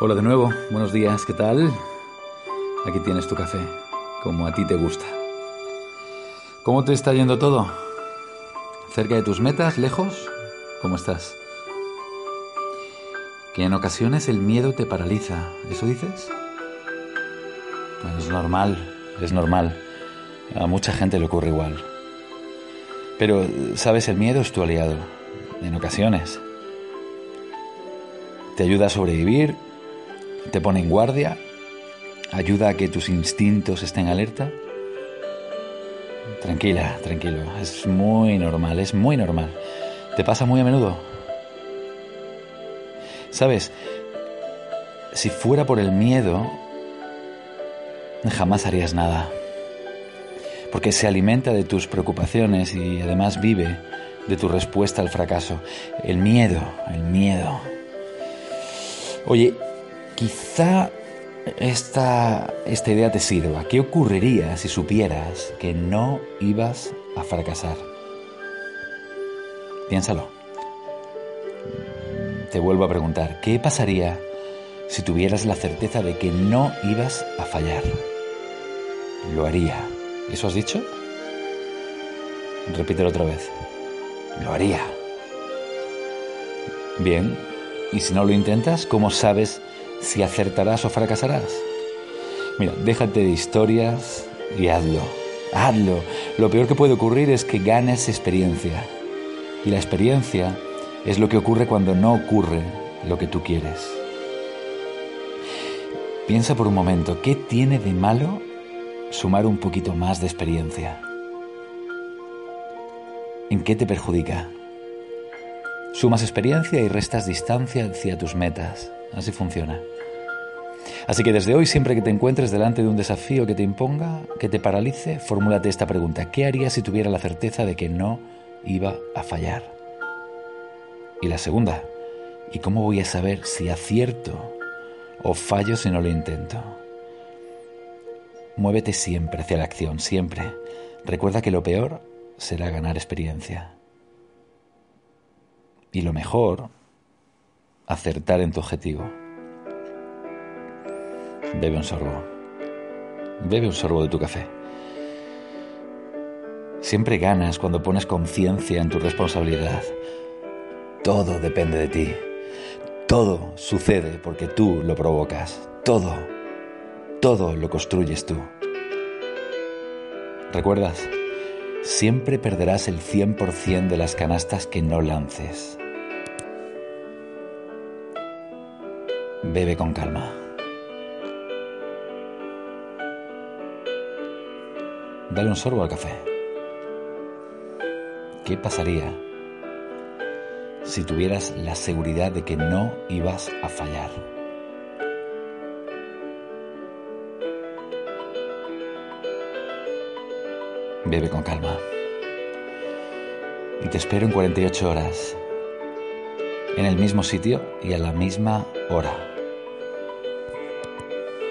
Hola de nuevo, buenos días, ¿qué tal? Aquí tienes tu café, como a ti te gusta. ¿Cómo te está yendo todo? ¿Cerca de tus metas? ¿Lejos? ¿Cómo estás? Que en ocasiones el miedo te paraliza, ¿eso dices? Bueno, es normal, es normal. A mucha gente le ocurre igual. Pero, ¿sabes? El miedo es tu aliado, en ocasiones. Te ayuda a sobrevivir, te pone en guardia, ayuda a que tus instintos estén alerta. Tranquila, tranquilo, es muy normal, es muy normal. Te pasa muy a menudo. Sabes, si fuera por el miedo, jamás harías nada. Porque se alimenta de tus preocupaciones y además vive de tu respuesta al fracaso. El miedo, el miedo. Oye, quizá esta, esta idea te sirva. ¿Qué ocurriría si supieras que no ibas a fracasar? Piénsalo. Te vuelvo a preguntar, ¿qué pasaría si tuvieras la certeza de que no ibas a fallar? Lo haría. ¿Eso has dicho? Repítelo otra vez. Lo haría. Bien, ¿y si no lo intentas, cómo sabes si acertarás o fracasarás? Mira, déjate de historias y hazlo. Hazlo. Lo peor que puede ocurrir es que ganes experiencia. Y la experiencia es lo que ocurre cuando no ocurre lo que tú quieres. Piensa por un momento, ¿qué tiene de malo sumar un poquito más de experiencia? ¿En qué te perjudica? Sumas experiencia y restas distancia hacia tus metas. Así funciona. Así que desde hoy, siempre que te encuentres delante de un desafío que te imponga, que te paralice, fórmulate esta pregunta. ¿Qué haría si tuviera la certeza de que no iba a fallar? Y la segunda, ¿y cómo voy a saber si acierto o fallo si no lo intento? Muévete siempre hacia la acción, siempre. Recuerda que lo peor será ganar experiencia. Y lo mejor, acertar en tu objetivo. Bebe un sorbo. Bebe un sorbo de tu café. Siempre ganas cuando pones conciencia en tu responsabilidad. Todo depende de ti. Todo sucede porque tú lo provocas. Todo. Todo lo construyes tú. ¿Recuerdas? Siempre perderás el 100% de las canastas que no lances. Bebe con calma. Dale un sorbo al café. ¿Qué pasaría si tuvieras la seguridad de que no ibas a fallar? Bebe con calma. Y te espero en 48 horas, en el mismo sitio y a la misma hora.